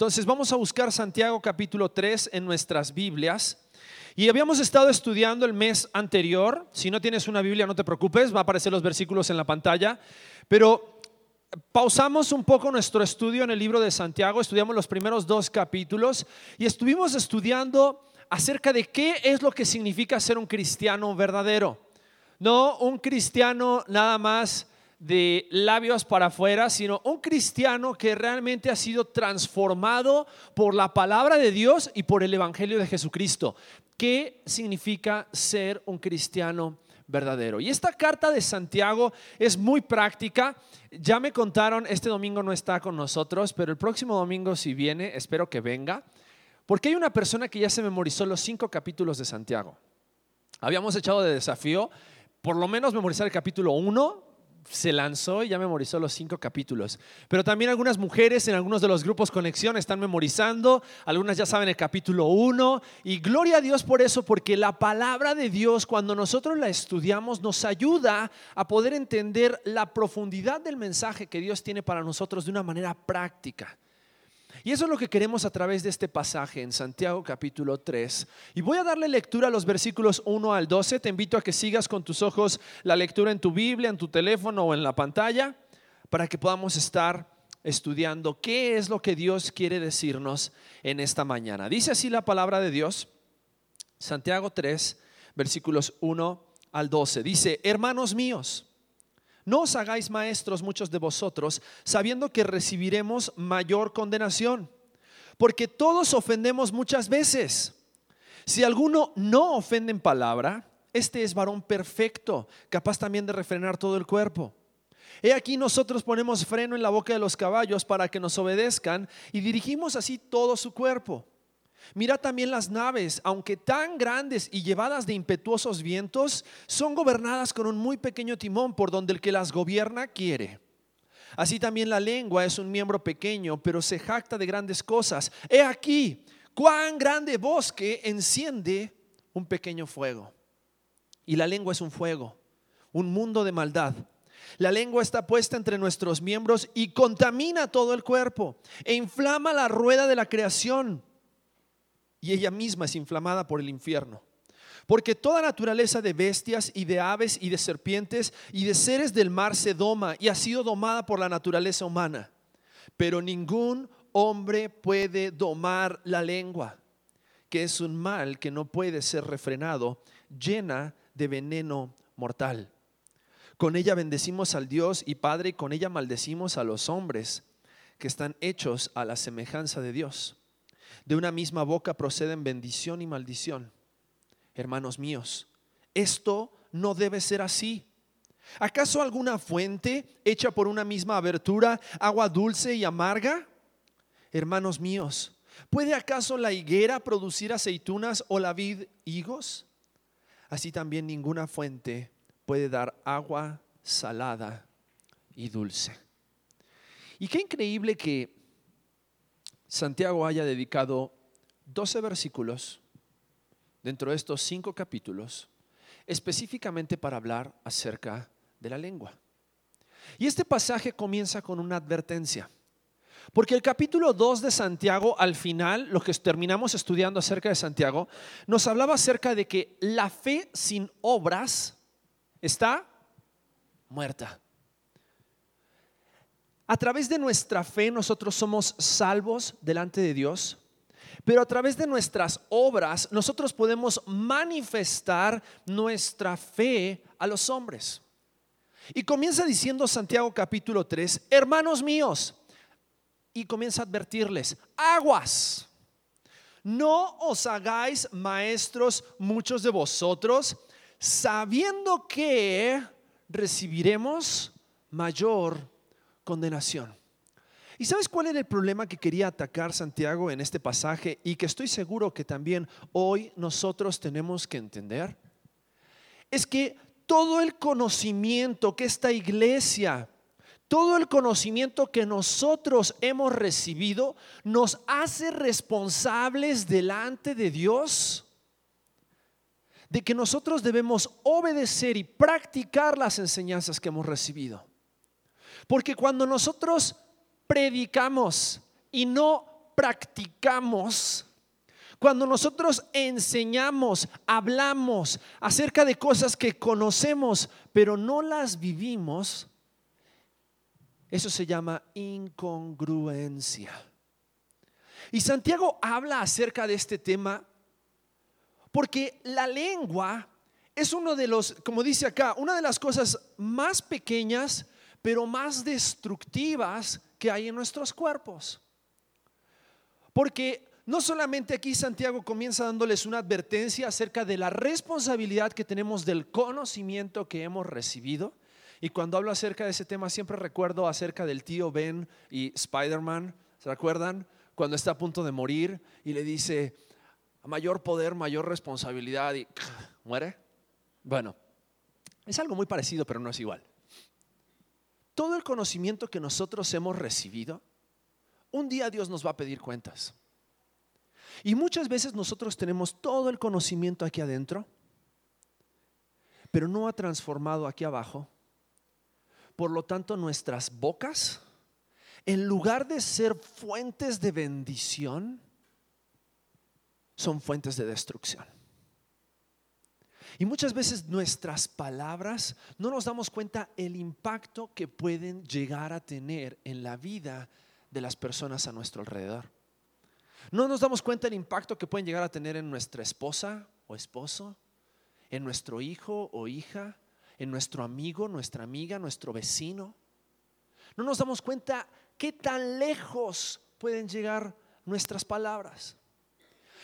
Entonces vamos a buscar Santiago capítulo 3 en nuestras Biblias. Y habíamos estado estudiando el mes anterior. Si no tienes una Biblia, no te preocupes, va a aparecer los versículos en la pantalla. Pero pausamos un poco nuestro estudio en el libro de Santiago, estudiamos los primeros dos capítulos y estuvimos estudiando acerca de qué es lo que significa ser un cristiano verdadero. No un cristiano nada más de labios para afuera, sino un cristiano que realmente ha sido transformado por la palabra de Dios y por el Evangelio de Jesucristo. ¿Qué significa ser un cristiano verdadero? Y esta carta de Santiago es muy práctica. Ya me contaron, este domingo no está con nosotros, pero el próximo domingo si viene, espero que venga, porque hay una persona que ya se memorizó los cinco capítulos de Santiago. Habíamos echado de desafío por lo menos memorizar el capítulo 1, se lanzó y ya memorizó los cinco capítulos. Pero también algunas mujeres en algunos de los grupos Conexión están memorizando, algunas ya saben el capítulo 1 y gloria a Dios por eso, porque la palabra de Dios cuando nosotros la estudiamos nos ayuda a poder entender la profundidad del mensaje que Dios tiene para nosotros de una manera práctica. Y eso es lo que queremos a través de este pasaje en Santiago capítulo 3. Y voy a darle lectura a los versículos 1 al 12. Te invito a que sigas con tus ojos la lectura en tu Biblia, en tu teléfono o en la pantalla, para que podamos estar estudiando qué es lo que Dios quiere decirnos en esta mañana. Dice así la palabra de Dios, Santiago 3, versículos 1 al 12. Dice, hermanos míos, no os hagáis maestros muchos de vosotros, sabiendo que recibiremos mayor condenación, porque todos ofendemos muchas veces. Si alguno no ofende en palabra, este es varón perfecto, capaz también de refrenar todo el cuerpo. He aquí nosotros ponemos freno en la boca de los caballos para que nos obedezcan y dirigimos así todo su cuerpo. Mira también las naves, aunque tan grandes y llevadas de impetuosos vientos, son gobernadas con un muy pequeño timón por donde el que las gobierna quiere. Así también la lengua es un miembro pequeño, pero se jacta de grandes cosas. He aquí, cuán grande bosque enciende un pequeño fuego. Y la lengua es un fuego, un mundo de maldad. La lengua está puesta entre nuestros miembros y contamina todo el cuerpo e inflama la rueda de la creación y ella misma es inflamada por el infierno. Porque toda naturaleza de bestias y de aves y de serpientes y de seres del mar se doma y ha sido domada por la naturaleza humana. Pero ningún hombre puede domar la lengua, que es un mal que no puede ser refrenado, llena de veneno mortal. Con ella bendecimos al Dios y Padre y con ella maldecimos a los hombres que están hechos a la semejanza de Dios. De una misma boca proceden bendición y maldición. Hermanos míos, esto no debe ser así. ¿Acaso alguna fuente hecha por una misma abertura, agua dulce y amarga? Hermanos míos, ¿puede acaso la higuera producir aceitunas o la vid higos? Así también ninguna fuente puede dar agua salada y dulce. Y qué increíble que Santiago haya dedicado 12 versículos dentro de estos cinco capítulos específicamente para hablar acerca de la lengua. Y este pasaje comienza con una advertencia. Porque el capítulo 2 de Santiago, al final, lo que terminamos estudiando acerca de Santiago, nos hablaba acerca de que la fe sin obras está muerta. A través de nuestra fe nosotros somos salvos delante de Dios, pero a través de nuestras obras nosotros podemos manifestar nuestra fe a los hombres. Y comienza diciendo Santiago capítulo 3, hermanos míos, y comienza a advertirles, aguas, no os hagáis maestros muchos de vosotros, sabiendo que recibiremos mayor condenación. ¿Y sabes cuál era el problema que quería atacar Santiago en este pasaje y que estoy seguro que también hoy nosotros tenemos que entender? Es que todo el conocimiento que esta iglesia, todo el conocimiento que nosotros hemos recibido nos hace responsables delante de Dios de que nosotros debemos obedecer y practicar las enseñanzas que hemos recibido. Porque cuando nosotros predicamos y no practicamos, cuando nosotros enseñamos, hablamos acerca de cosas que conocemos, pero no las vivimos, eso se llama incongruencia. Y Santiago habla acerca de este tema porque la lengua es uno de los, como dice acá, una de las cosas más pequeñas, pero más destructivas que hay en nuestros cuerpos. Porque no solamente aquí Santiago comienza dándoles una advertencia acerca de la responsabilidad que tenemos del conocimiento que hemos recibido. Y cuando hablo acerca de ese tema siempre recuerdo acerca del tío Ben y Spider-Man. ¿Se recuerdan? Cuando está a punto de morir y le dice, mayor poder, mayor responsabilidad y muere. Bueno, es algo muy parecido, pero no es igual. Todo el conocimiento que nosotros hemos recibido, un día Dios nos va a pedir cuentas. Y muchas veces nosotros tenemos todo el conocimiento aquí adentro, pero no ha transformado aquí abajo. Por lo tanto, nuestras bocas, en lugar de ser fuentes de bendición, son fuentes de destrucción. Y muchas veces nuestras palabras no nos damos cuenta el impacto que pueden llegar a tener en la vida de las personas a nuestro alrededor. No nos damos cuenta el impacto que pueden llegar a tener en nuestra esposa o esposo, en nuestro hijo o hija, en nuestro amigo, nuestra amiga, nuestro vecino. No nos damos cuenta qué tan lejos pueden llegar nuestras palabras.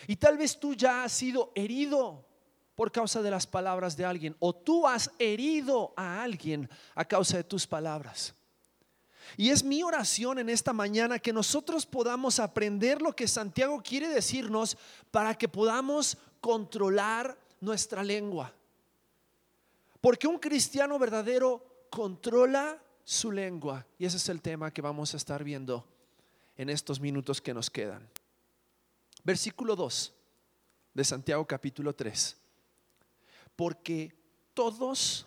Y tal vez tú ya has sido herido por causa de las palabras de alguien o tú has herido a alguien a causa de tus palabras. Y es mi oración en esta mañana que nosotros podamos aprender lo que Santiago quiere decirnos para que podamos controlar nuestra lengua. Porque un cristiano verdadero controla su lengua. Y ese es el tema que vamos a estar viendo en estos minutos que nos quedan. Versículo 2 de Santiago capítulo 3. Porque todos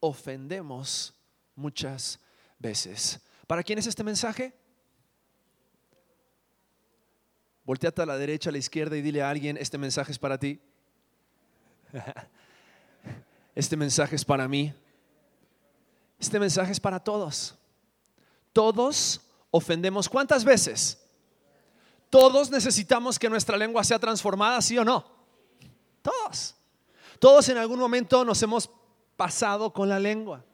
ofendemos muchas veces. ¿Para quién es este mensaje? Volteate a la derecha, a la izquierda y dile a alguien, este mensaje es para ti. Este mensaje es para mí. Este mensaje es para todos. Todos ofendemos. ¿Cuántas veces? Todos necesitamos que nuestra lengua sea transformada, ¿sí o no? Todos. Todos en algún momento nos hemos pasado con la lengua.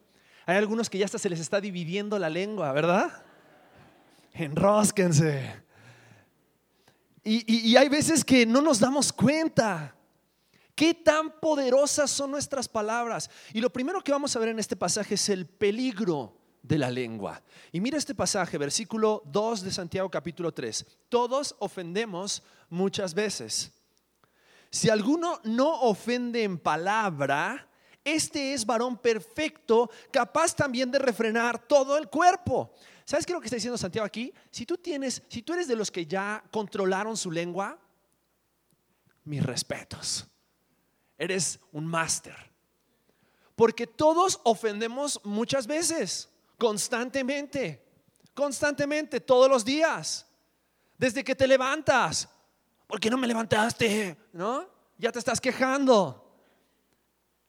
Hay algunos que ya hasta se les está dividiendo la lengua, ¿verdad? Enrosquense. Y, y hay veces que no nos damos cuenta. ¿Qué tan poderosas son nuestras palabras? Y lo primero que vamos a ver en este pasaje es el peligro de la lengua. Y mira este pasaje, versículo 2 de Santiago capítulo 3. Todos ofendemos muchas veces. Si alguno no ofende en palabra, este es varón perfecto, capaz también de refrenar todo el cuerpo. ¿Sabes qué es lo que está diciendo Santiago aquí? Si tú tienes, si tú eres de los que ya controlaron su lengua, mis respetos. Eres un máster. Porque todos ofendemos muchas veces constantemente, constantemente, todos los días, desde que te levantas. ¿Por qué no me levantaste? ¿No? Ya te estás quejando.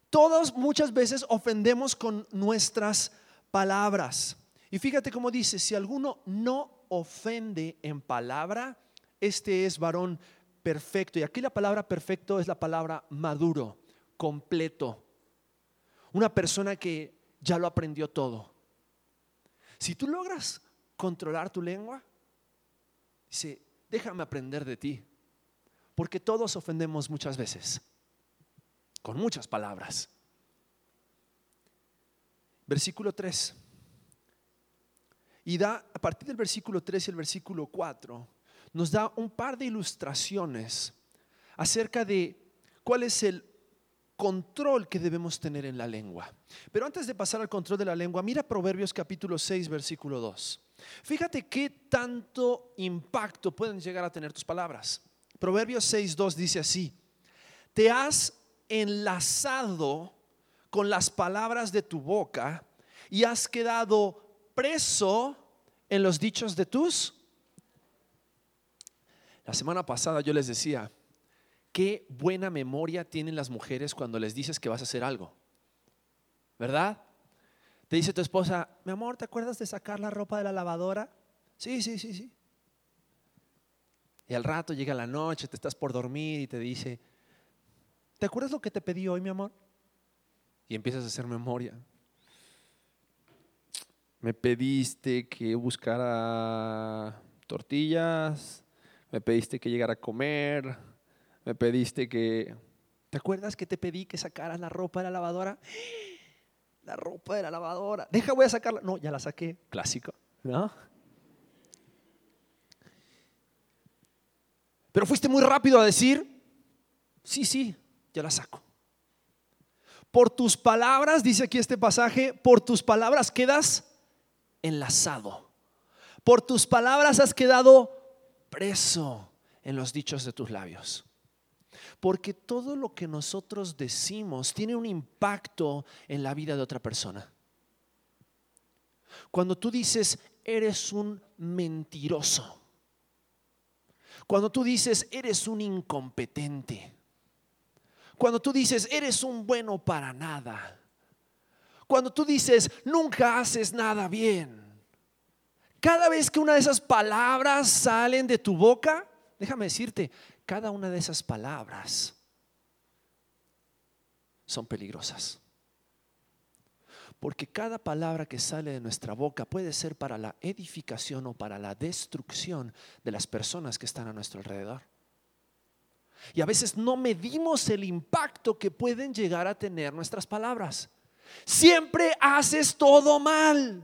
Todos muchas veces ofendemos con nuestras palabras. Y fíjate cómo dice, si alguno no ofende en palabra, este es varón perfecto. Y aquí la palabra perfecto es la palabra maduro, completo. Una persona que ya lo aprendió todo. Si tú logras controlar tu lengua, dice, déjame aprender de ti. Porque todos ofendemos muchas veces, con muchas palabras. Versículo 3. Y da, a partir del versículo 3 y el versículo 4, nos da un par de ilustraciones acerca de cuál es el control que debemos tener en la lengua. Pero antes de pasar al control de la lengua, mira Proverbios capítulo 6, versículo 2. Fíjate qué tanto impacto pueden llegar a tener tus palabras. Proverbios 6, 2 dice así, te has enlazado con las palabras de tu boca y has quedado preso en los dichos de tus La semana pasada yo les decía, qué buena memoria tienen las mujeres cuando les dices que vas a hacer algo. ¿Verdad? Te dice tu esposa, mi amor, ¿te acuerdas de sacar la ropa de la lavadora? Sí, sí, sí, sí. Y al rato llega la noche, te estás por dormir y te dice, ¿te acuerdas lo que te pedí hoy, mi amor? Y empiezas a hacer memoria. Me pediste que buscara tortillas, me pediste que llegara a comer, me pediste que... ¿Te acuerdas que te pedí que sacaras la ropa de la lavadora? La ropa de la lavadora. Deja, voy a sacarla. No, ya la saqué. Clásico, ¿no? Pero fuiste muy rápido a decir, sí, sí, ya la saco. Por tus palabras, dice aquí este pasaje, por tus palabras quedas enlazado. Por tus palabras has quedado preso en los dichos de tus labios. Porque todo lo que nosotros decimos tiene un impacto en la vida de otra persona. Cuando tú dices, eres un mentiroso. Cuando tú dices, eres un incompetente. Cuando tú dices, eres un bueno para nada. Cuando tú dices, nunca haces nada bien. Cada vez que una de esas palabras salen de tu boca, déjame decirte, cada una de esas palabras son peligrosas. Porque cada palabra que sale de nuestra boca puede ser para la edificación o para la destrucción de las personas que están a nuestro alrededor. Y a veces no medimos el impacto que pueden llegar a tener nuestras palabras. Siempre haces todo mal.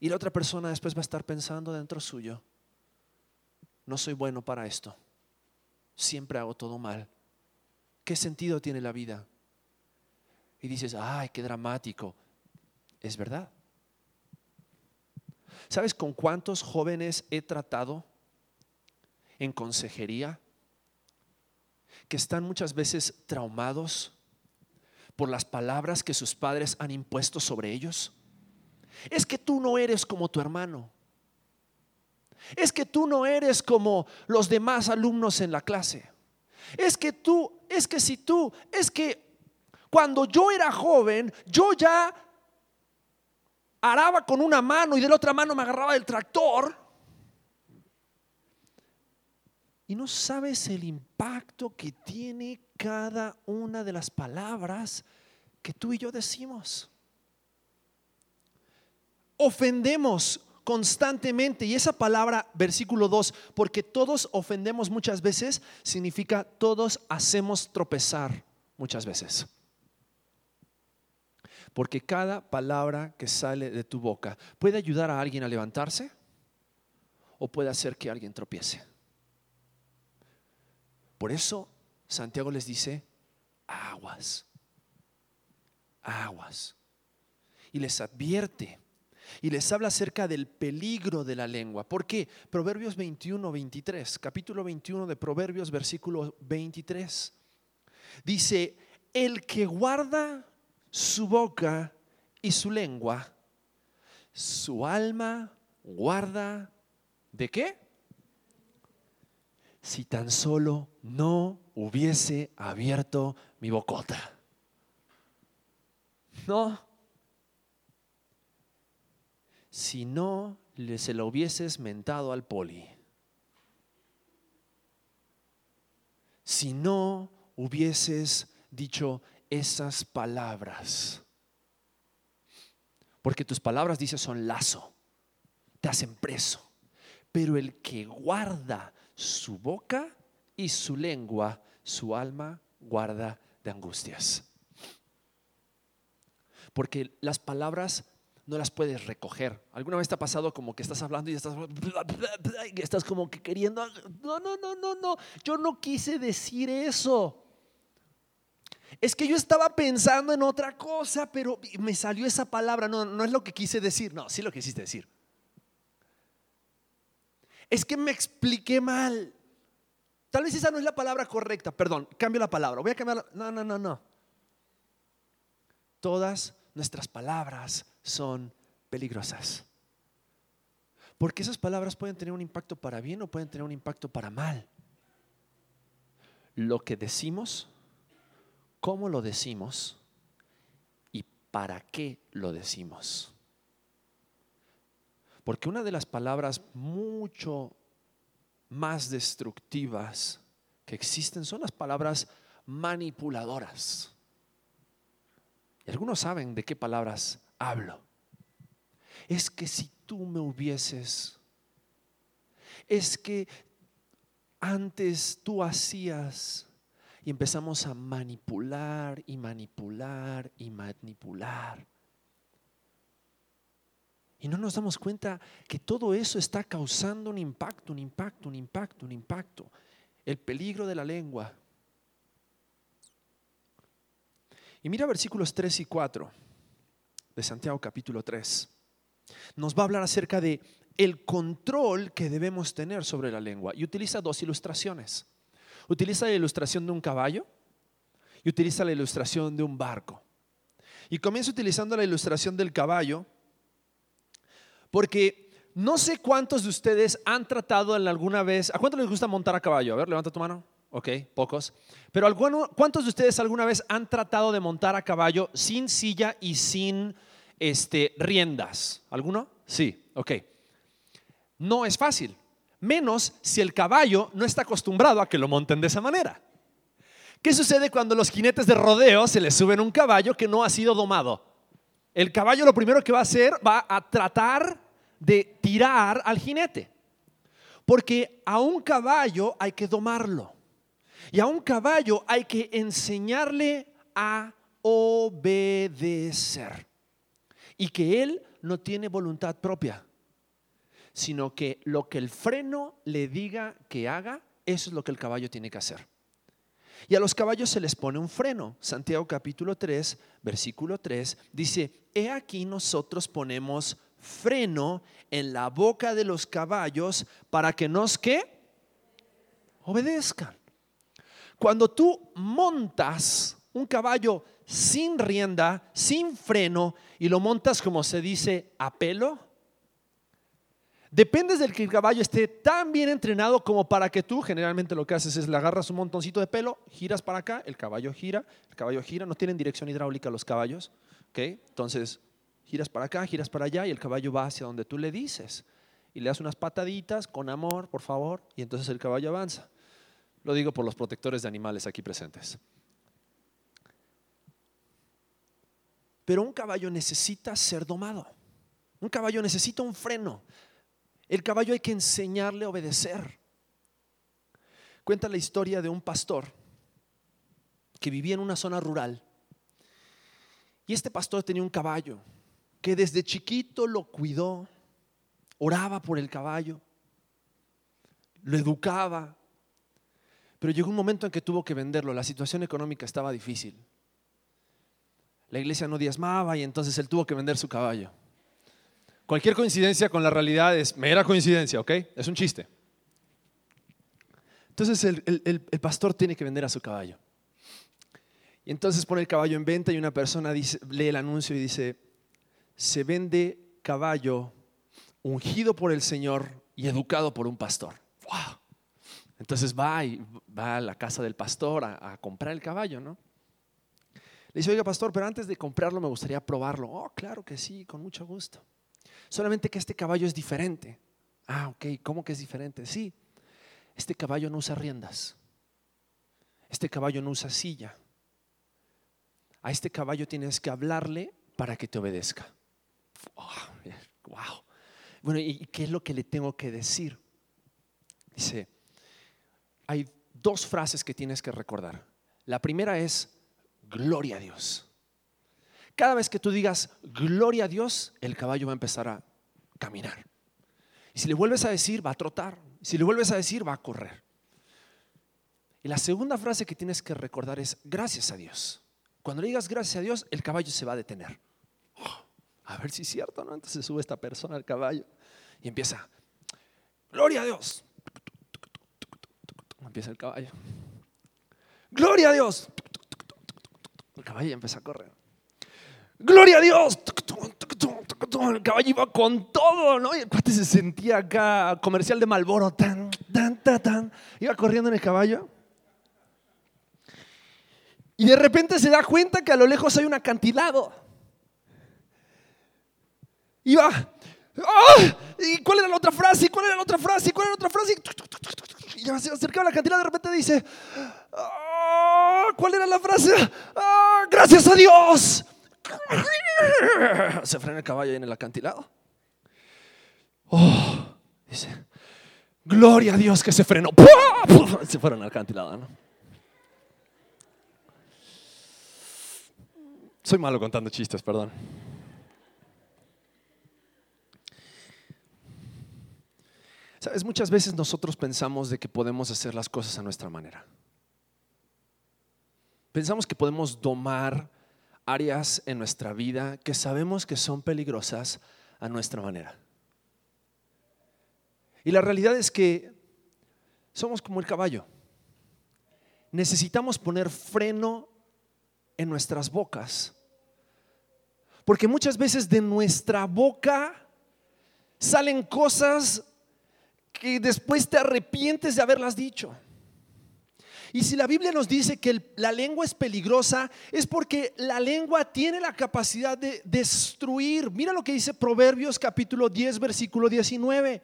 Y la otra persona después va a estar pensando dentro suyo, no soy bueno para esto. Siempre hago todo mal. ¿Qué sentido tiene la vida? Y dices, ay, qué dramático. Es verdad. ¿Sabes con cuántos jóvenes he tratado en consejería que están muchas veces traumados por las palabras que sus padres han impuesto sobre ellos? Es que tú no eres como tu hermano. Es que tú no eres como los demás alumnos en la clase. Es que tú, es que si tú, es que cuando yo era joven, yo ya araba con una mano y de la otra mano me agarraba el tractor. Y no sabes el impacto que tiene cada una de las palabras que tú y yo decimos. Ofendemos constantemente. Y esa palabra, versículo 2, porque todos ofendemos muchas veces, significa todos hacemos tropezar muchas veces. Porque cada palabra que sale de tu boca puede ayudar a alguien a levantarse o puede hacer que alguien tropiece. Por eso Santiago les dice, aguas, aguas. Y les advierte y les habla acerca del peligro de la lengua. ¿Por qué? Proverbios 21, 23, capítulo 21 de Proverbios, versículo 23. Dice, el que guarda su boca y su lengua, su alma guarda de qué? si tan solo no hubiese abierto mi bocota. No. Si no se lo hubieses mentado al poli. Si no hubieses dicho esas palabras. Porque tus palabras, dice, son lazo. Te hacen preso. Pero el que guarda su boca y su lengua, su alma guarda de angustias. Porque las palabras no las puedes recoger. ¿Alguna vez te ha pasado como que estás hablando y estás, estás como que queriendo, no, no, no, no, no, yo no quise decir eso. Es que yo estaba pensando en otra cosa, pero me salió esa palabra, no, no es lo que quise decir, no, sí lo quisiste decir es que me expliqué mal. Tal vez esa no es la palabra correcta, perdón, cambio la palabra, voy a cambiar No, no, no, no. Todas nuestras palabras son peligrosas. Porque esas palabras pueden tener un impacto para bien o pueden tener un impacto para mal. Lo que decimos, cómo lo decimos y para qué lo decimos. Porque una de las palabras mucho más destructivas que existen son las palabras manipuladoras. Y algunos saben de qué palabras hablo. Es que si tú me hubieses, es que antes tú hacías y empezamos a manipular y manipular y manipular. Y no nos damos cuenta que todo eso está causando un impacto, un impacto, un impacto, un impacto. El peligro de la lengua. Y mira versículos 3 y 4 de Santiago capítulo 3. Nos va a hablar acerca de el control que debemos tener sobre la lengua. Y utiliza dos ilustraciones. Utiliza la ilustración de un caballo y utiliza la ilustración de un barco. Y comienza utilizando la ilustración del caballo porque no sé cuántos de ustedes han tratado alguna vez, ¿a cuántos les gusta montar a caballo? A ver, levanta tu mano. Ok, pocos. Pero ¿cuántos de ustedes alguna vez han tratado de montar a caballo sin silla y sin este, riendas? ¿Alguno? Sí, ok. No es fácil, menos si el caballo no está acostumbrado a que lo monten de esa manera. ¿Qué sucede cuando los jinetes de rodeo se les suben un caballo que no ha sido domado? El caballo lo primero que va a hacer va a tratar de tirar al jinete. Porque a un caballo hay que domarlo. Y a un caballo hay que enseñarle a obedecer. Y que él no tiene voluntad propia, sino que lo que el freno le diga que haga, eso es lo que el caballo tiene que hacer. Y a los caballos se les pone un freno. Santiago capítulo 3, versículo 3 dice, he aquí nosotros ponemos freno en la boca de los caballos para que nos que obedezcan. Cuando tú montas un caballo sin rienda, sin freno, y lo montas como se dice a pelo, Dependes del que el caballo esté tan bien entrenado como para que tú, generalmente lo que haces es le agarras un montoncito de pelo, giras para acá, el caballo gira, el caballo gira, no tienen dirección hidráulica los caballos, ¿ok? Entonces, giras para acá, giras para allá y el caballo va hacia donde tú le dices. Y le das unas pataditas con amor, por favor, y entonces el caballo avanza. Lo digo por los protectores de animales aquí presentes. Pero un caballo necesita ser domado. Un caballo necesita un freno. El caballo hay que enseñarle a obedecer. Cuenta la historia de un pastor que vivía en una zona rural. Y este pastor tenía un caballo que desde chiquito lo cuidó, oraba por el caballo, lo educaba. Pero llegó un momento en que tuvo que venderlo, la situación económica estaba difícil. La iglesia no diezmaba y entonces él tuvo que vender su caballo. Cualquier coincidencia con la realidad es mera coincidencia, ¿ok? Es un chiste. Entonces el, pastor tiene que vender a su caballo. Y entonces pone el caballo en venta y una persona lee el anuncio y dice, se vende caballo ungido por el Señor y educado por un pastor. ¡Wow! Entonces va y va a la casa del pastor a, a comprar el caballo, ¿no? Le dice, oiga pastor, pero antes de comprarlo me gustaría probarlo. Oh, claro que sí, con mucho gusto. Solamente que este caballo es diferente. Ah, ok, ¿cómo que es diferente? Sí, este caballo no usa riendas. Este caballo no usa silla. A este caballo tienes que hablarle para que te obedezca. wow. Bueno, ¿y qué es lo que le tengo que decir? Dice, hay dos frases que tienes que recordar. La primera es, gloria a Dios. Cada vez que tú digas gloria a Dios, el caballo va a empezar a caminar. Y si le vuelves a decir, va a trotar. Si le vuelves a decir, va a correr. Y la segunda frase que tienes que recordar es gracias a Dios. Cuando le digas gracias a Dios, el caballo se va a detener. a ver si es cierto, ¿no? Entonces sube esta persona al caballo y empieza, gloria a Dios. Empieza el caballo. Gloria a Dios. El caballo empieza a correr. Gloria a Dios. el caballo iba con todo, ¿no? Y el cuate se sentía acá, comercial de Malboro, tan, tan, tan, tan. Iba corriendo en el caballo. Y de repente se da cuenta que a lo lejos hay un acantilado. Iba. ¡Ah! ¿Y cuál era la otra frase? ¿Y cuál era la otra frase? ¿Y cuál era la otra frase? Y se acercaba al acantilado. De repente dice: ¡Ah! ¿Cuál era la frase? ¡Ah! ¡Gracias a Dios! Se frena el caballo ahí en el acantilado. Oh, dice, gloria a Dios que se frenó. Se fueron al acantilado, ¿no? Soy malo contando chistes, perdón. Sabes, muchas veces nosotros pensamos de que podemos hacer las cosas a nuestra manera. Pensamos que podemos domar áreas en nuestra vida que sabemos que son peligrosas a nuestra manera. Y la realidad es que somos como el caballo. Necesitamos poner freno en nuestras bocas. Porque muchas veces de nuestra boca salen cosas que después te arrepientes de haberlas dicho. Y si la Biblia nos dice que la lengua es peligrosa, es porque la lengua tiene la capacidad de destruir. Mira lo que dice Proverbios capítulo 10, versículo 19.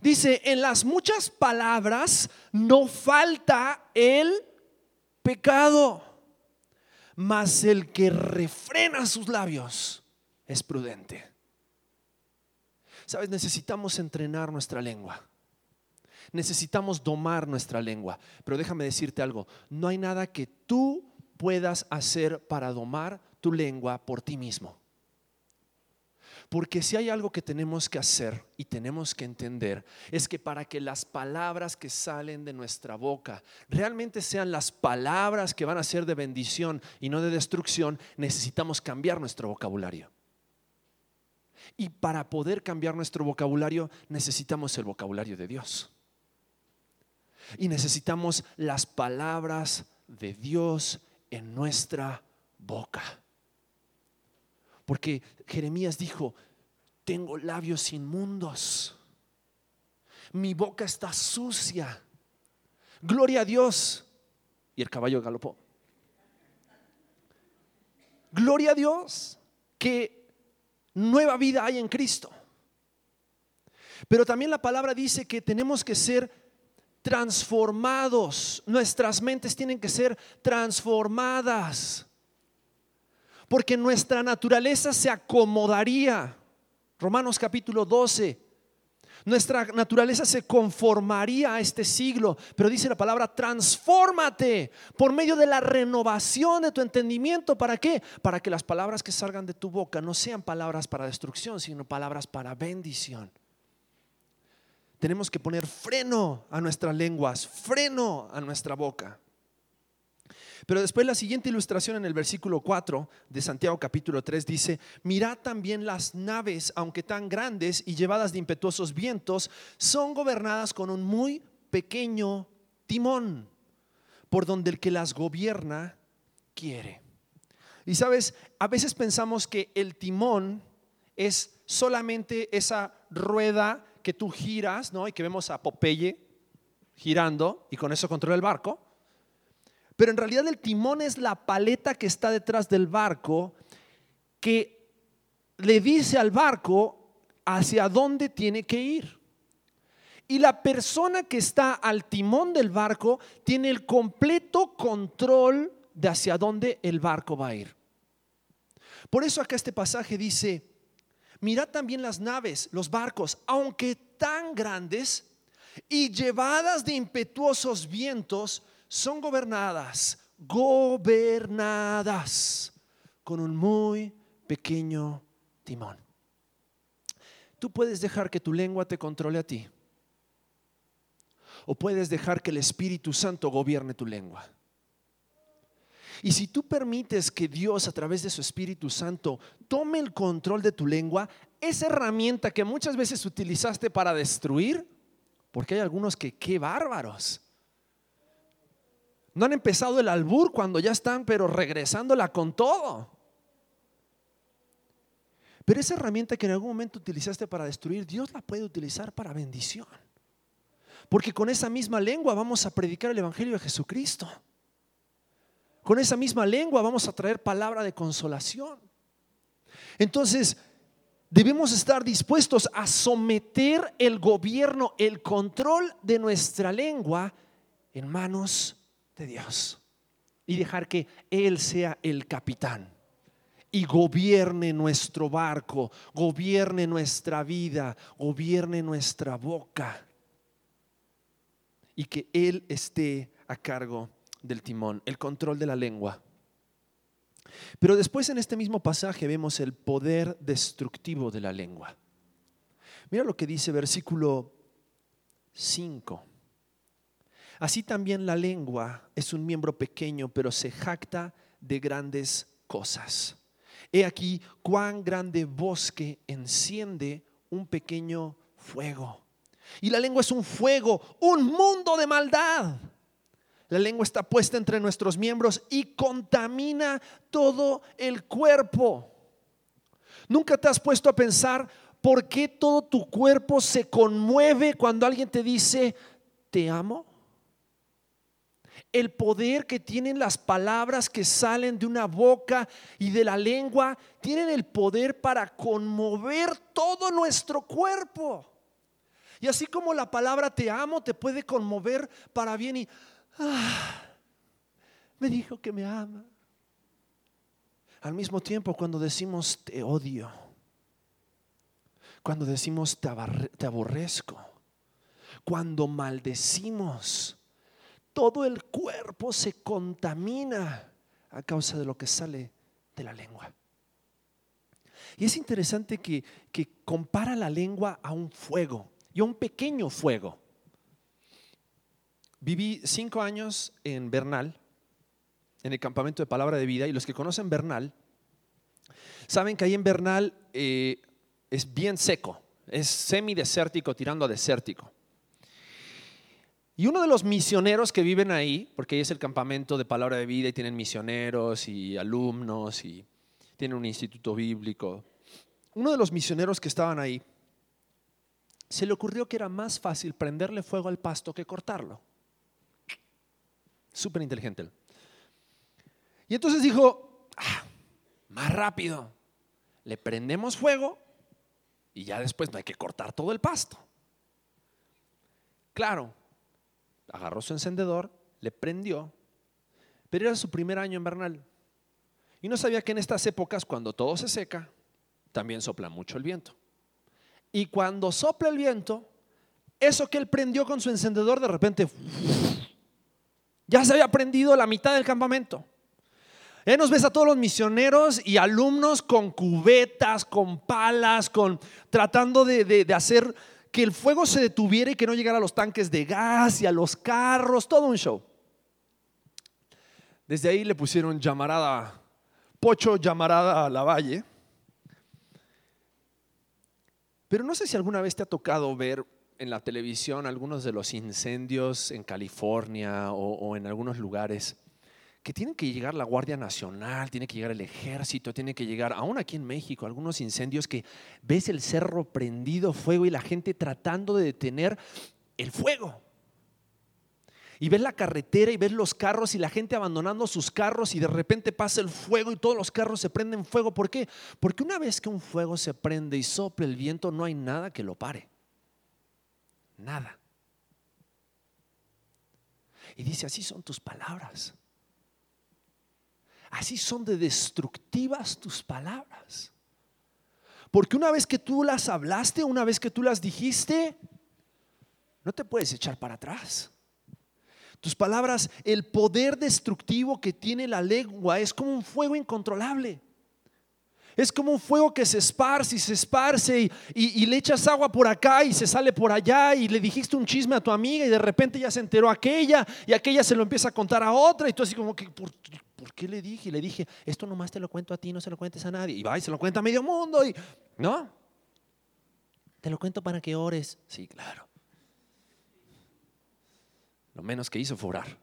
Dice, en las muchas palabras no falta el pecado, mas el que refrena sus labios es prudente. Sabes, necesitamos entrenar nuestra lengua. Necesitamos domar nuestra lengua. Pero déjame decirte algo, no hay nada que tú puedas hacer para domar tu lengua por ti mismo. Porque si hay algo que tenemos que hacer y tenemos que entender, es que para que las palabras que salen de nuestra boca realmente sean las palabras que van a ser de bendición y no de destrucción, necesitamos cambiar nuestro vocabulario. Y para poder cambiar nuestro vocabulario necesitamos el vocabulario de Dios. Y necesitamos las palabras de Dios en nuestra boca. Porque Jeremías dijo, tengo labios inmundos. Mi boca está sucia. Gloria a Dios. Y el caballo galopó. Gloria a Dios que nueva vida hay en Cristo. Pero también la palabra dice que tenemos que ser transformados. Nuestras mentes tienen que ser transformadas. Porque nuestra naturaleza se acomodaría. Romanos capítulo 12. Nuestra naturaleza se conformaría a este siglo, pero dice la palabra, transfórmate por medio de la renovación de tu entendimiento. ¿Para qué? Para que las palabras que salgan de tu boca no sean palabras para destrucción, sino palabras para bendición tenemos que poner freno a nuestras lenguas, freno a nuestra boca. Pero después la siguiente ilustración en el versículo 4 de Santiago capítulo 3 dice, mirad también las naves, aunque tan grandes y llevadas de impetuosos vientos, son gobernadas con un muy pequeño timón, por donde el que las gobierna quiere. Y sabes, a veces pensamos que el timón es solamente esa rueda que tú giras, ¿no? Y que vemos a Popeye girando y con eso controla el barco. Pero en realidad el timón es la paleta que está detrás del barco que le dice al barco hacia dónde tiene que ir. Y la persona que está al timón del barco tiene el completo control de hacia dónde el barco va a ir. Por eso acá este pasaje dice, Mirad también las naves, los barcos, aunque tan grandes y llevadas de impetuosos vientos, son gobernadas, gobernadas con un muy pequeño timón. Tú puedes dejar que tu lengua te controle a ti. O puedes dejar que el Espíritu Santo gobierne tu lengua. Y si tú permites que Dios a través de su Espíritu Santo tome el control de tu lengua, esa herramienta que muchas veces utilizaste para destruir, porque hay algunos que qué bárbaros. No han empezado el albur cuando ya están, pero regresándola con todo. Pero esa herramienta que en algún momento utilizaste para destruir, Dios la puede utilizar para bendición. Porque con esa misma lengua vamos a predicar el Evangelio de Jesucristo. Con esa misma lengua vamos a traer palabra de consolación. Entonces, debemos estar dispuestos a someter el gobierno, el control de nuestra lengua en manos de Dios y dejar que Él sea el capitán y gobierne nuestro barco, gobierne nuestra vida, gobierne nuestra boca y que Él esté a cargo del timón, el control de la lengua. Pero después en este mismo pasaje vemos el poder destructivo de la lengua. Mira lo que dice versículo 5. Así también la lengua es un miembro pequeño, pero se jacta de grandes cosas. He aquí cuán grande bosque enciende un pequeño fuego. Y la lengua es un fuego, un mundo de maldad. La lengua está puesta entre nuestros miembros y contamina todo el cuerpo. ¿Nunca te has puesto a pensar por qué todo tu cuerpo se conmueve cuando alguien te dice, te amo? El poder que tienen las palabras que salen de una boca y de la lengua, tienen el poder para conmover todo nuestro cuerpo. Y así como la palabra te amo te puede conmover para bien y Ah, me dijo que me ama. Al mismo tiempo, cuando decimos te odio, cuando decimos te, te aborrezco, cuando maldecimos, todo el cuerpo se contamina a causa de lo que sale de la lengua. Y es interesante que, que compara la lengua a un fuego y a un pequeño fuego. Viví cinco años en Bernal, en el campamento de Palabra de Vida, y los que conocen Bernal saben que ahí en Bernal eh, es bien seco, es semidesértico tirando a desértico. Y uno de los misioneros que viven ahí, porque ahí es el campamento de Palabra de Vida y tienen misioneros y alumnos y tienen un instituto bíblico, uno de los misioneros que estaban ahí, se le ocurrió que era más fácil prenderle fuego al pasto que cortarlo. Súper inteligente. Y entonces dijo, ah, más rápido, le prendemos fuego y ya después no hay que cortar todo el pasto. Claro, agarró su encendedor, le prendió, pero era su primer año invernal. Y no sabía que en estas épocas, cuando todo se seca, también sopla mucho el viento. Y cuando sopla el viento, eso que él prendió con su encendedor de repente ya se había aprendido la mitad del campamento. Ya nos ves a todos los misioneros y alumnos con cubetas, con palas, con tratando de, de, hacer que el fuego se detuviera y que no llegara a los tanques de gas y a los carros, todo un show. Desde ahí le pusieron llamarada, Pocho llamarada a la valle. Pero no sé si alguna vez te ha tocado ver en la televisión algunos de los incendios en California o, en algunos lugares que tienen que llegar la Guardia Nacional, tiene que llegar el ejército, tiene que llegar, aún aquí en México, algunos incendios que ves el cerro prendido fuego y la gente tratando de detener el fuego. Y ves la carretera y ves los carros y la gente abandonando sus carros y de repente pasa el fuego y todos los carros se prenden fuego. ¿Por qué? Porque una vez que un fuego se prende y sopla el viento, no hay nada que lo pare nada. Y dice, así son tus palabras. Así son de destructivas tus palabras. Porque una vez que tú las hablaste, una vez que tú las dijiste, no te puedes echar para atrás. Tus palabras, el poder destructivo que tiene la lengua es como un fuego incontrolable. Es como un fuego que se esparce y se esparce y, le echas agua por acá y se sale por allá y le dijiste un chisme a tu amiga y de repente ya se enteró aquella y aquella se lo empieza a contar a otra y tú así como que, ¿por, qué le dije? Y le dije, esto nomás te lo cuento a ti, no se lo cuentes a nadie. Y va y se lo cuenta a medio mundo y, ¿no? Te lo cuento para que ores. Sí, claro. Lo menos que hizo fue orar.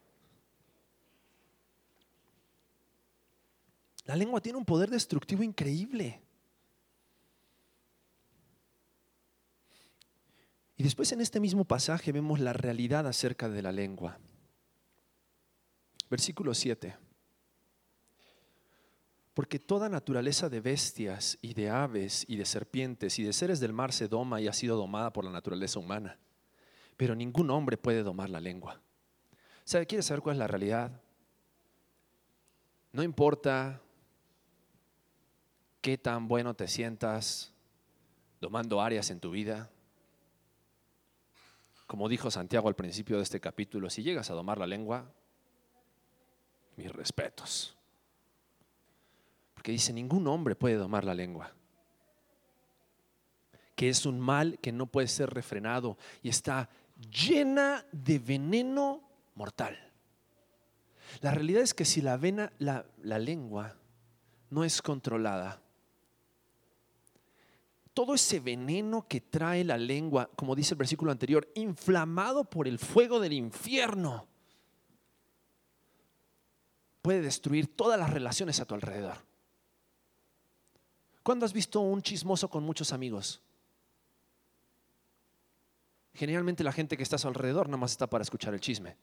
La lengua tiene un poder destructivo increíble. Y después en este mismo pasaje vemos la realidad acerca de la lengua. Versículo 7. Porque toda naturaleza de bestias y de aves y de serpientes y de seres del mar se doma y ha sido domada por la naturaleza humana. Pero ningún hombre puede domar la lengua. ¿Sabe? ¿Quieres saber cuál es la realidad? No importa qué tan bueno te sientas domando áreas en tu vida. Como dijo Santiago al principio de este capítulo, si llegas a domar la lengua, mis respetos. Porque dice, ningún hombre puede domar la lengua, que es un mal que no puede ser refrenado y está llena de veneno mortal. La realidad es que si la, vena, la, la lengua no es controlada, todo ese veneno que trae la lengua, como dice el versículo anterior, inflamado por el fuego del infierno, puede destruir todas las relaciones a tu alrededor. ¿Cuándo has visto un chismoso con muchos amigos? Generalmente la gente que está a su alrededor nada más está para escuchar el chisme.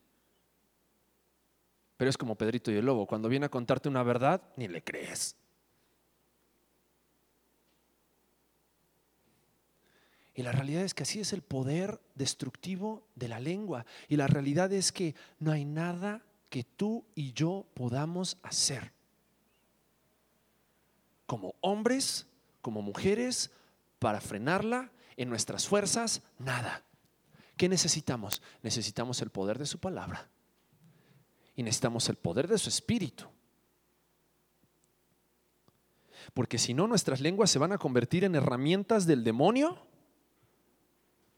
Pero es como Pedrito y el lobo, cuando viene a contarte una verdad, ni le crees. Y la realidad es que así es el poder destructivo de la lengua. Y la realidad es que no hay nada que tú y yo podamos hacer. Como hombres, como mujeres, para frenarla en nuestras fuerzas, nada. ¿Qué necesitamos? Necesitamos el poder de su palabra. Y necesitamos el poder de su espíritu. Porque si no, nuestras lenguas se van a convertir en herramientas del demonio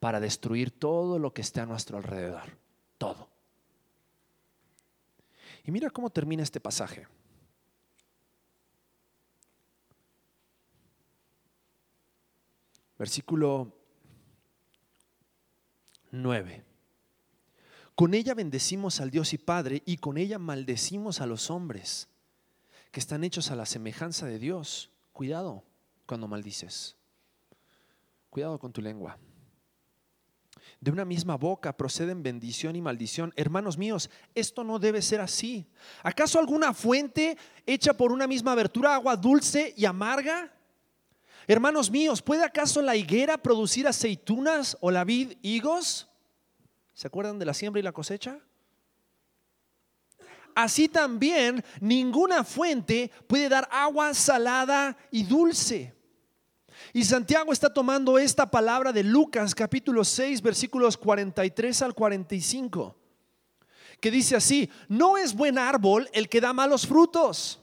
para destruir todo lo que esté a nuestro alrededor. Todo. Y mira cómo termina este pasaje. Versículo 9. Con ella bendecimos al Dios y Padre y con ella maldecimos a los hombres que están hechos a la semejanza de Dios. Cuidado cuando maldices. Cuidado con tu lengua. De una misma boca proceden bendición y maldición. Hermanos míos, esto no debe ser así. ¿Acaso alguna fuente hecha por una misma abertura agua dulce y amarga? Hermanos míos, ¿puede acaso la higuera producir aceitunas o la vid higos? ¿Se acuerdan de la siembra y la cosecha? Así también ninguna fuente puede dar agua salada y dulce. Y Santiago está tomando esta palabra de Lucas capítulo 6 versículos 43 al 45, que dice así, no es buen árbol el que da malos frutos,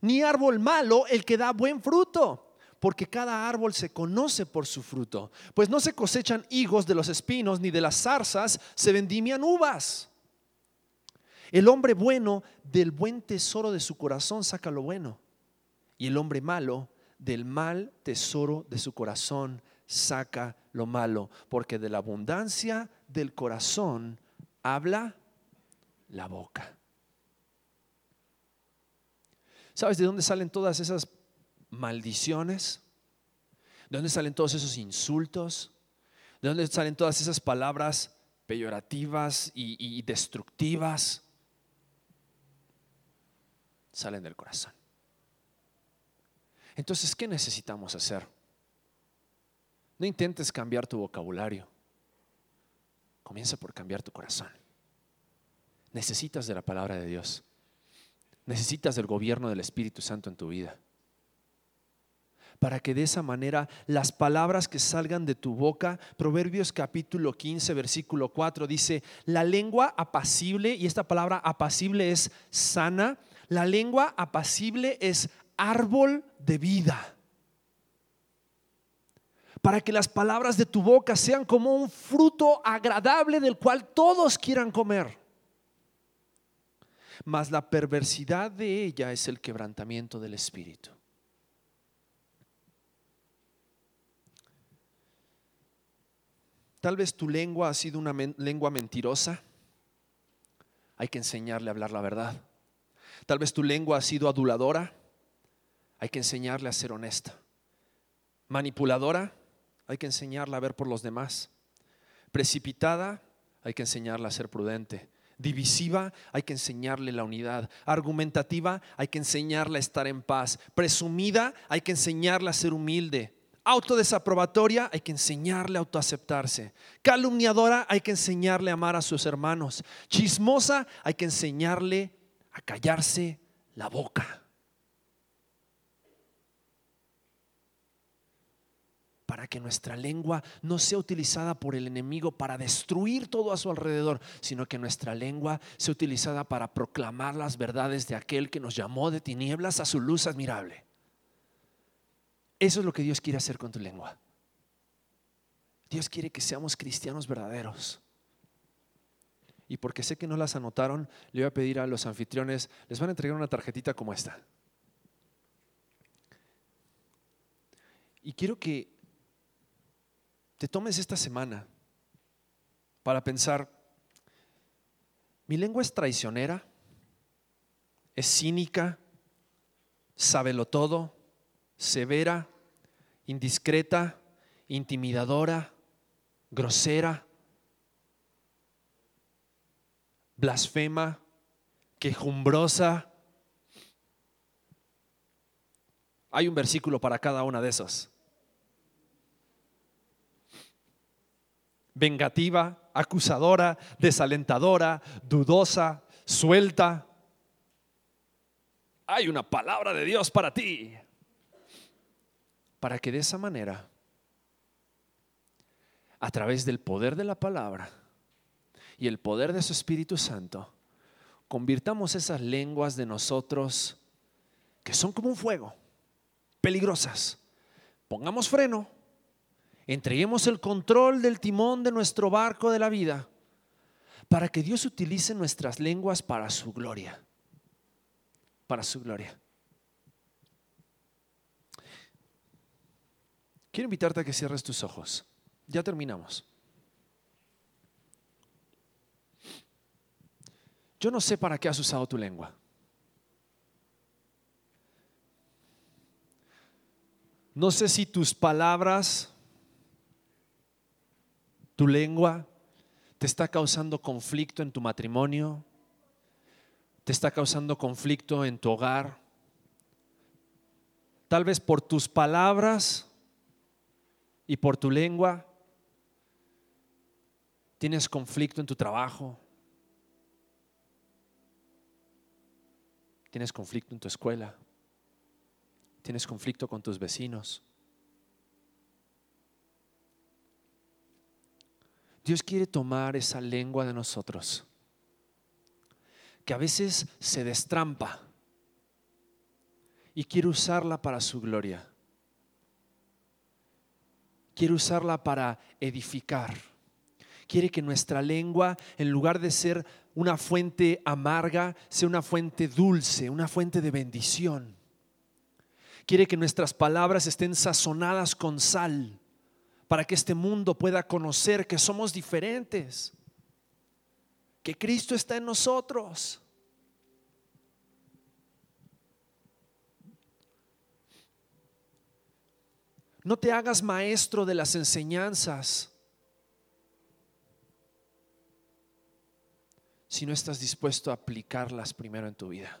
ni árbol malo el que da buen fruto porque cada árbol se conoce por su fruto. Pues no se cosechan higos de los espinos, ni de las zarzas se vendimian uvas. El hombre bueno del buen tesoro de su corazón saca lo bueno, y el hombre malo del mal tesoro de su corazón saca lo malo, porque de la abundancia del corazón habla la boca. ¿Sabes de dónde salen todas esas maldiciones? ¿De dónde salen todos esos insultos? ¿De dónde salen todas esas palabras peyorativas y, y destructivas? Salen del corazón. Entonces, ¿qué necesitamos hacer? No intentes cambiar tu vocabulario. Comienza por cambiar tu corazón. Necesitas de la palabra de Dios. Necesitas del gobierno del Espíritu Santo en tu vida. Para que de esa manera las palabras que salgan de tu boca, Proverbios capítulo 15, versículo 4 dice, la lengua apacible, y esta palabra apacible es sana, la lengua apacible es árbol de vida. Para que las palabras de tu boca sean como un fruto agradable del cual todos quieran comer. Mas la perversidad de ella es el quebrantamiento del espíritu. Tal vez tu lengua ha sido una lengua mentirosa. Hay que enseñarle a hablar la verdad. Tal vez tu lengua ha sido aduladora hay que enseñarle a ser honesta. Manipuladora, hay que enseñarla a ver por los demás. Precipitada, hay que enseñarla a ser prudente. Divisiva, hay que enseñarle la unidad. Argumentativa, hay que enseñarla a estar en paz. Presumida, hay que enseñarla a ser humilde. Autodesaprobatoria, hay que enseñarle a autoaceptarse. Calumniadora, hay que enseñarle a amar a sus hermanos. Chismosa, hay que enseñarle a callarse la boca. Para que nuestra lengua no sea utilizada por el enemigo para destruir todo a su alrededor, sino que nuestra lengua sea utilizada para proclamar las verdades de aquel que nos llamó de tinieblas a su luz admirable. Eso es lo que Dios quiere hacer con tu lengua. Dios quiere que seamos cristianos verdaderos. Y porque sé que no las anotaron, le voy a pedir a los anfitriones, les van a entregar una tarjetita como esta. Y quiero que te tomes esta semana para pensar, mi lengua es traicionera, es cínica, sábelo todo, severa, indiscreta, intimidadora, grosera, blasfema, quejumbrosa. Hay un versículo para cada una de esas. Vengativa, acusadora, desalentadora, dudosa, suelta. Hay una palabra de Dios para ti. Para que de esa manera, a través del poder de la palabra y el poder de su Espíritu Santo, convirtamos esas lenguas de nosotros que son como un fuego, peligrosas. Pongamos freno Entreguemos el control del timón de nuestro barco de la vida para que Dios utilice nuestras lenguas para su gloria. Para su gloria. Quiero invitarte a que cierres tus ojos. Ya terminamos. Yo no sé para qué has usado tu lengua. No sé si tus palabras tu lengua te está causando conflicto en tu matrimonio, te está causando conflicto en tu hogar. Tal vez por tus palabras y por tu lengua tienes conflicto en tu trabajo. Tienes conflicto en tu escuela. Tienes conflicto con tus vecinos. Dios quiere tomar esa lengua de nosotros, que a veces se destrampa, y quiere usarla para su gloria. Quiere usarla para edificar. Quiere que nuestra lengua, en lugar de ser una fuente amarga, sea una fuente dulce, una fuente de bendición. Quiere que nuestras palabras estén sazonadas con sal para que este mundo pueda conocer que somos diferentes, que Cristo está en nosotros. No te hagas maestro de las enseñanzas si no estás dispuesto a aplicarlas primero en tu vida.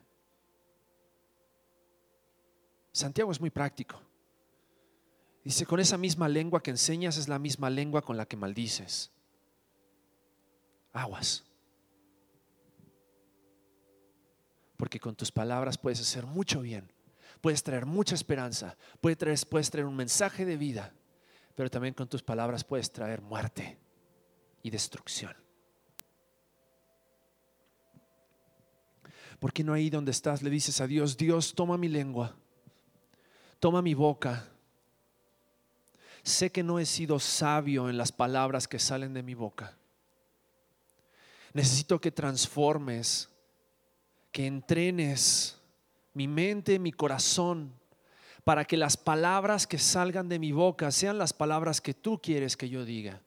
Santiago es muy práctico. Dice, con esa misma lengua que enseñas es la misma lengua con la que maldices. Aguas. Porque con tus palabras puedes hacer mucho bien, puedes traer mucha esperanza, puedes traer, un mensaje de vida, pero también con tus palabras puedes traer muerte y destrucción. Porque no ahí donde estás le dices a Dios, Dios, toma mi lengua, toma mi boca, Sé que no he sido sabio en las palabras que salen de mi boca. Necesito que transformes, que entrenes mi mente, mi corazón, para que las palabras que salgan de mi boca sean las palabras que tú quieres que yo diga.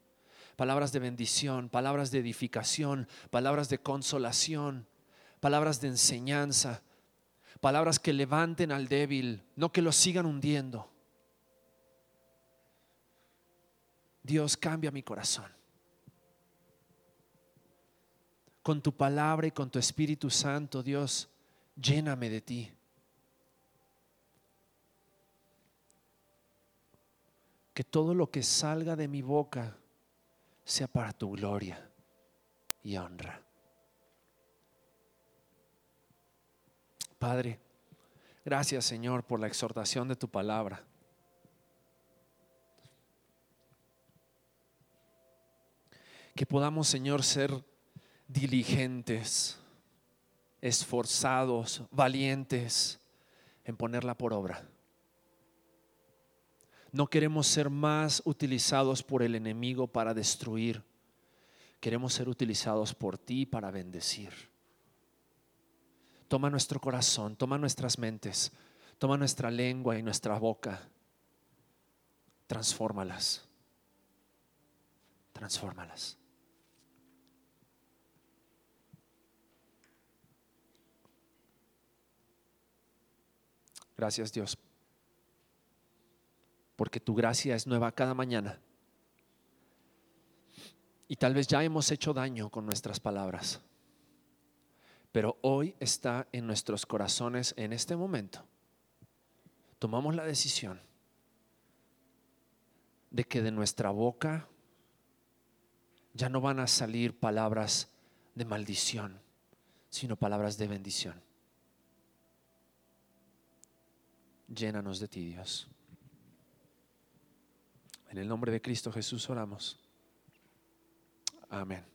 Palabras de bendición, palabras de edificación, palabras de consolación, palabras de enseñanza, palabras que levanten al débil, no que lo sigan hundiendo. Dios cambia mi corazón. con tu palabra y con tu Espíritu Santo, Dios, lléname de ti. Que todo lo que salga de mi boca sea para tu gloria y honra. Padre, gracias Señor por la exhortación de tu palabra. Que podamos, Señor, ser diligentes, esforzados, valientes en ponerla por obra. No queremos ser más utilizados por el enemigo para destruir. Queremos ser utilizados por ti para bendecir. Toma nuestro corazón, toma nuestras mentes, toma nuestra lengua y nuestra boca. Transfórmalas. Transfórmalas. Gracias Dios, porque tu gracia es nueva cada mañana. Y tal vez ya hemos hecho daño con nuestras palabras, pero hoy está en nuestros corazones en este momento. Tomamos la decisión de que de nuestra boca ya no van a salir palabras de maldición, sino palabras de bendición. Llénanos de ti, Dios. En el nombre de Cristo Jesús oramos. Amén.